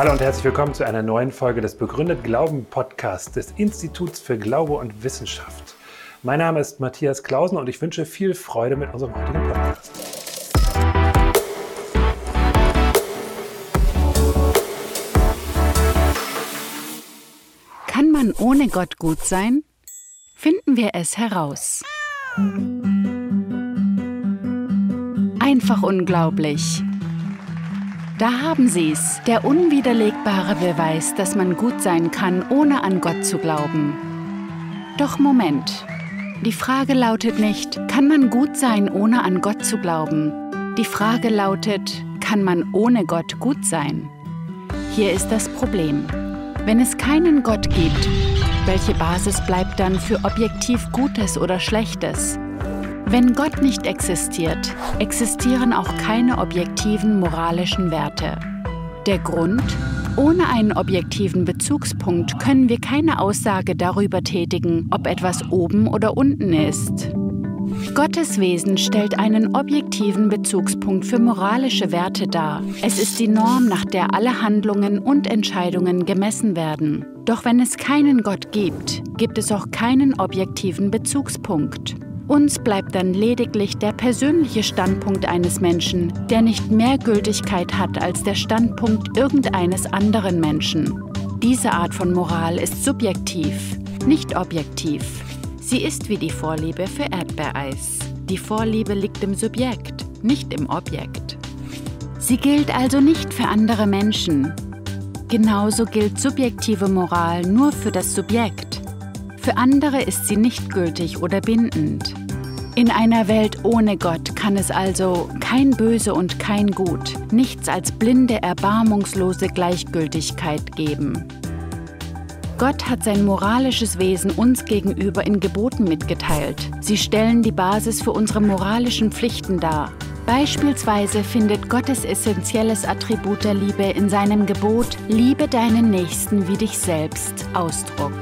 Hallo und herzlich willkommen zu einer neuen Folge des Begründet Glauben Podcasts des Instituts für Glaube und Wissenschaft. Mein Name ist Matthias Klausen und ich wünsche viel Freude mit unserem heutigen Podcast. Kann man ohne Gott gut sein? Finden wir es heraus. Einfach unglaublich. Da haben Sie es, der unwiderlegbare Beweis, dass man gut sein kann, ohne an Gott zu glauben. Doch Moment. Die Frage lautet nicht, kann man gut sein, ohne an Gott zu glauben? Die Frage lautet, kann man ohne Gott gut sein? Hier ist das Problem. Wenn es keinen Gott gibt, welche Basis bleibt dann für objektiv Gutes oder Schlechtes? Wenn Gott nicht existiert, existieren auch keine objektiven moralischen Werte. Der Grund? Ohne einen objektiven Bezugspunkt können wir keine Aussage darüber tätigen, ob etwas oben oder unten ist. Gottes Wesen stellt einen objektiven Bezugspunkt für moralische Werte dar. Es ist die Norm, nach der alle Handlungen und Entscheidungen gemessen werden. Doch wenn es keinen Gott gibt, gibt es auch keinen objektiven Bezugspunkt. Uns bleibt dann lediglich der persönliche Standpunkt eines Menschen, der nicht mehr Gültigkeit hat als der Standpunkt irgendeines anderen Menschen. Diese Art von Moral ist subjektiv, nicht objektiv. Sie ist wie die Vorliebe für Erdbeereis. Die Vorliebe liegt im Subjekt, nicht im Objekt. Sie gilt also nicht für andere Menschen. Genauso gilt subjektive Moral nur für das Subjekt. Für andere ist sie nicht gültig oder bindend. In einer Welt ohne Gott kann es also kein Böse und kein Gut, nichts als blinde, erbarmungslose Gleichgültigkeit geben. Gott hat sein moralisches Wesen uns gegenüber in Geboten mitgeteilt. Sie stellen die Basis für unsere moralischen Pflichten dar. Beispielsweise findet Gottes essentielles Attribut der Liebe in seinem Gebot Liebe deinen Nächsten wie dich selbst Ausdruck.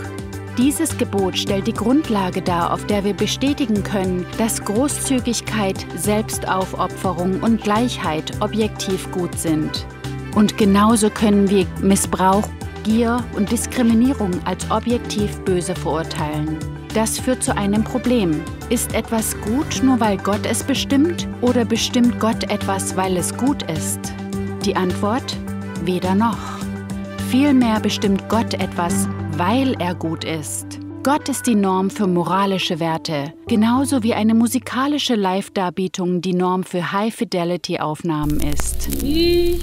Dieses Gebot stellt die Grundlage dar, auf der wir bestätigen können, dass Großzügigkeit, Selbstaufopferung und Gleichheit objektiv gut sind. Und genauso können wir Missbrauch, Gier und Diskriminierung als objektiv böse verurteilen. Das führt zu einem Problem. Ist etwas gut, nur weil Gott es bestimmt, oder bestimmt Gott etwas, weil es gut ist? Die Antwort? Weder noch. Vielmehr bestimmt Gott etwas, weil er gut ist. Gott ist die Norm für moralische Werte, genauso wie eine musikalische Live-Darbietung die Norm für High-Fidelity-Aufnahmen ist. Je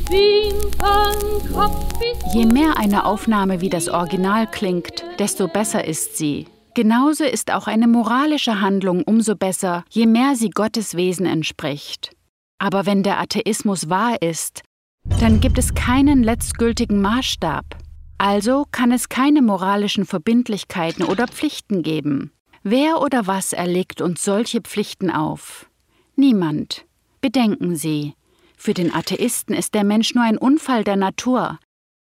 mehr eine Aufnahme wie das Original klingt, desto besser ist sie. Genauso ist auch eine moralische Handlung umso besser, je mehr sie Gottes Wesen entspricht. Aber wenn der Atheismus wahr ist, dann gibt es keinen letztgültigen Maßstab. Also kann es keine moralischen Verbindlichkeiten oder Pflichten geben. Wer oder was erlegt uns solche Pflichten auf? Niemand. Bedenken Sie, für den Atheisten ist der Mensch nur ein Unfall der Natur,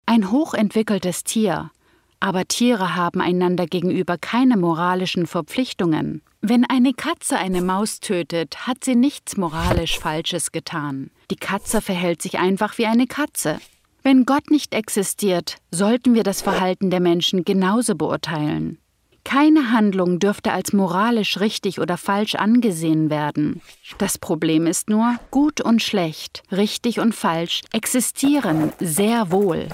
ein hochentwickeltes Tier, aber Tiere haben einander gegenüber keine moralischen Verpflichtungen. Wenn eine Katze eine Maus tötet, hat sie nichts moralisch Falsches getan. Die Katze verhält sich einfach wie eine Katze. Wenn Gott nicht existiert, sollten wir das Verhalten der Menschen genauso beurteilen. Keine Handlung dürfte als moralisch richtig oder falsch angesehen werden. Das Problem ist nur, gut und schlecht, richtig und falsch existieren sehr wohl.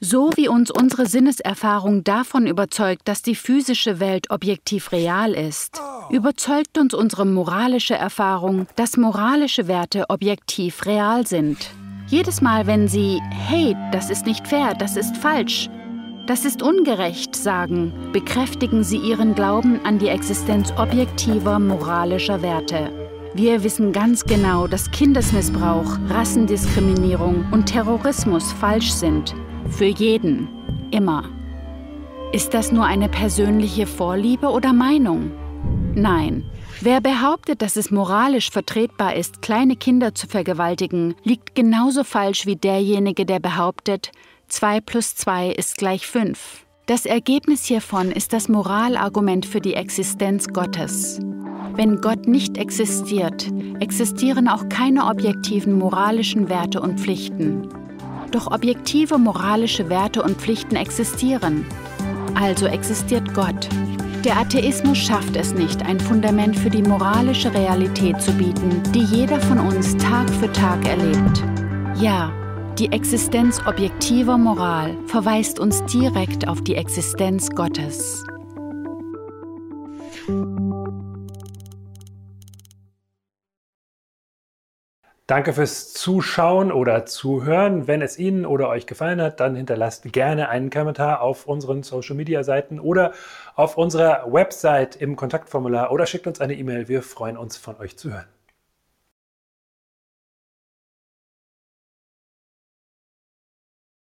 So wie uns unsere Sinneserfahrung davon überzeugt, dass die physische Welt objektiv real ist, überzeugt uns unsere moralische Erfahrung, dass moralische Werte objektiv real sind. Jedes Mal, wenn Sie, hey, das ist nicht fair, das ist falsch, das ist ungerecht sagen, bekräftigen Sie Ihren Glauben an die Existenz objektiver moralischer Werte. Wir wissen ganz genau, dass Kindesmissbrauch, Rassendiskriminierung und Terrorismus falsch sind. Für jeden. Immer. Ist das nur eine persönliche Vorliebe oder Meinung? Nein, Wer behauptet, dass es moralisch vertretbar ist, kleine Kinder zu vergewaltigen, liegt genauso falsch wie derjenige, der behauptet, 2 plus 2 ist gleich 5. Das Ergebnis hiervon ist das Moralargument für die Existenz Gottes. Wenn Gott nicht existiert, existieren auch keine objektiven moralischen Werte und Pflichten. Doch objektive moralische Werte und Pflichten existieren. Also existiert Gott. Der Atheismus schafft es nicht, ein Fundament für die moralische Realität zu bieten, die jeder von uns Tag für Tag erlebt. Ja, die Existenz objektiver Moral verweist uns direkt auf die Existenz Gottes. Danke fürs Zuschauen oder Zuhören. Wenn es Ihnen oder euch gefallen hat, dann hinterlasst gerne einen Kommentar auf unseren Social Media Seiten oder auf unserer Website im Kontaktformular oder schickt uns eine E-Mail. Wir freuen uns von euch zu hören.